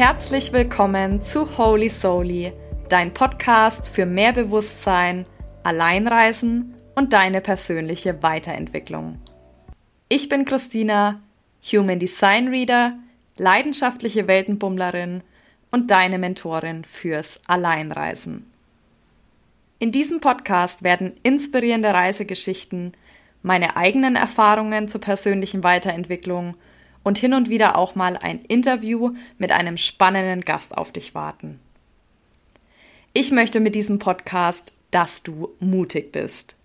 Herzlich willkommen zu Holy Soli, dein Podcast für mehr Bewusstsein, Alleinreisen und deine persönliche Weiterentwicklung. Ich bin Christina, Human Design Reader, leidenschaftliche Weltenbummlerin und deine Mentorin fürs Alleinreisen. In diesem Podcast werden inspirierende Reisegeschichten, meine eigenen Erfahrungen zur persönlichen Weiterentwicklung und hin und wieder auch mal ein Interview mit einem spannenden Gast auf dich warten. Ich möchte mit diesem Podcast, dass du mutig bist.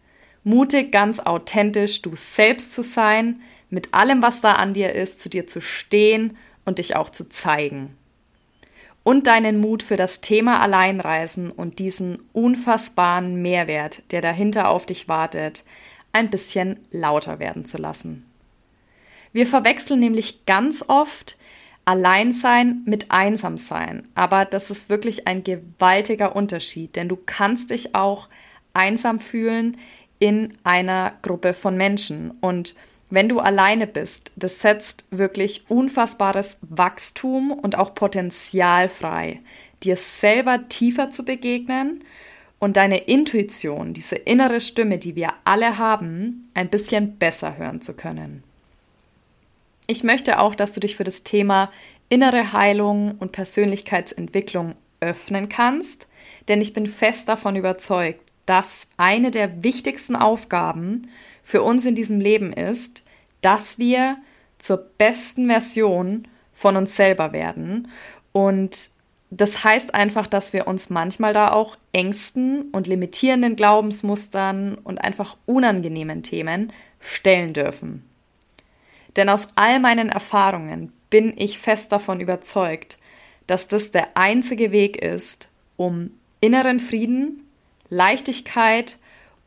Mutig, ganz authentisch du selbst zu sein, mit allem, was da an dir ist, zu dir zu stehen und dich auch zu zeigen und deinen Mut für das Thema Alleinreisen und diesen unfassbaren Mehrwert, der dahinter auf dich wartet, ein bisschen lauter werden zu lassen. Wir verwechseln nämlich ganz oft Alleinsein mit Einsamsein, aber das ist wirklich ein gewaltiger Unterschied, denn du kannst dich auch einsam fühlen in einer Gruppe von Menschen und wenn du alleine bist, das setzt wirklich unfassbares Wachstum und auch Potenzial frei, dir selber tiefer zu begegnen und deine Intuition, diese innere Stimme, die wir alle haben, ein bisschen besser hören zu können. Ich möchte auch, dass du dich für das Thema innere Heilung und Persönlichkeitsentwicklung öffnen kannst, denn ich bin fest davon überzeugt, dass eine der wichtigsten Aufgaben für uns in diesem Leben ist, dass wir zur besten Version von uns selber werden. Und das heißt einfach, dass wir uns manchmal da auch Ängsten und limitierenden Glaubensmustern und einfach unangenehmen Themen stellen dürfen. Denn aus all meinen Erfahrungen bin ich fest davon überzeugt, dass das der einzige Weg ist, um inneren Frieden, Leichtigkeit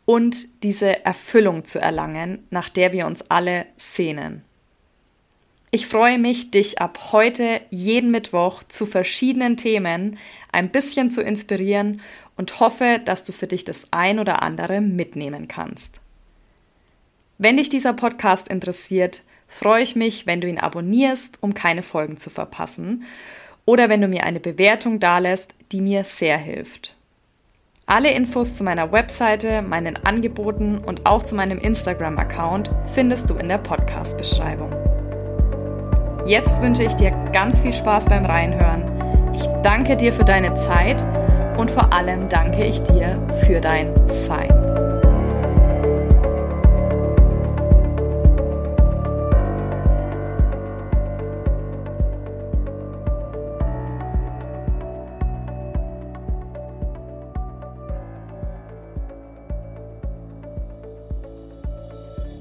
und diese Erfüllung zu erlangen, nach der wir uns alle sehnen. Ich freue mich, dich ab heute jeden Mittwoch zu verschiedenen Themen ein bisschen zu inspirieren und hoffe, dass du für dich das ein oder andere mitnehmen kannst. Wenn dich dieser Podcast interessiert, freue ich mich, wenn du ihn abonnierst, um keine Folgen zu verpassen, oder wenn du mir eine Bewertung dalässt, die mir sehr hilft. Alle Infos zu meiner Webseite, meinen Angeboten und auch zu meinem Instagram-Account findest du in der Podcast-Beschreibung. Jetzt wünsche ich dir ganz viel Spaß beim Reinhören. Ich danke dir für deine Zeit und vor allem danke ich dir für dein Sein.